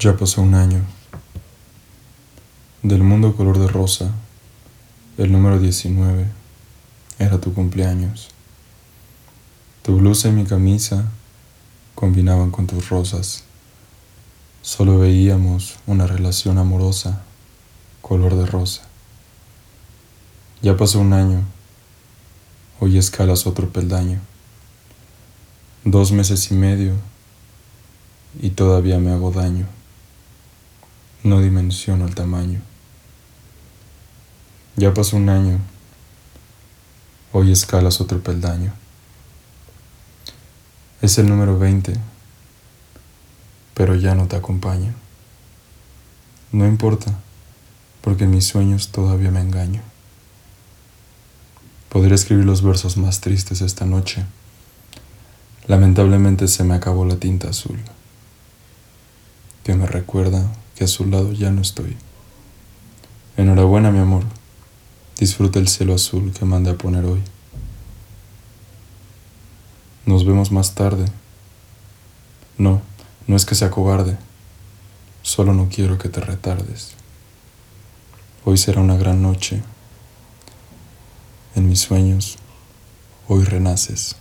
Ya pasó un año. Del mundo color de rosa, el número 19 era tu cumpleaños. Tu blusa y mi camisa combinaban con tus rosas. Solo veíamos una relación amorosa, color de rosa. Ya pasó un año. Hoy escalas otro peldaño. Dos meses y medio y todavía me hago daño no dimensiono el tamaño. Ya pasó un año, hoy escalas otro peldaño. Es el número 20, pero ya no te acompaño. No importa, porque en mis sueños todavía me engaño. Podría escribir los versos más tristes esta noche. Lamentablemente se me acabó la tinta azul, que me recuerda que a su lado ya no estoy. Enhorabuena, mi amor. Disfruta el cielo azul que mandé a poner hoy. Nos vemos más tarde. No, no es que sea cobarde. Solo no quiero que te retardes. Hoy será una gran noche. En mis sueños, hoy renaces.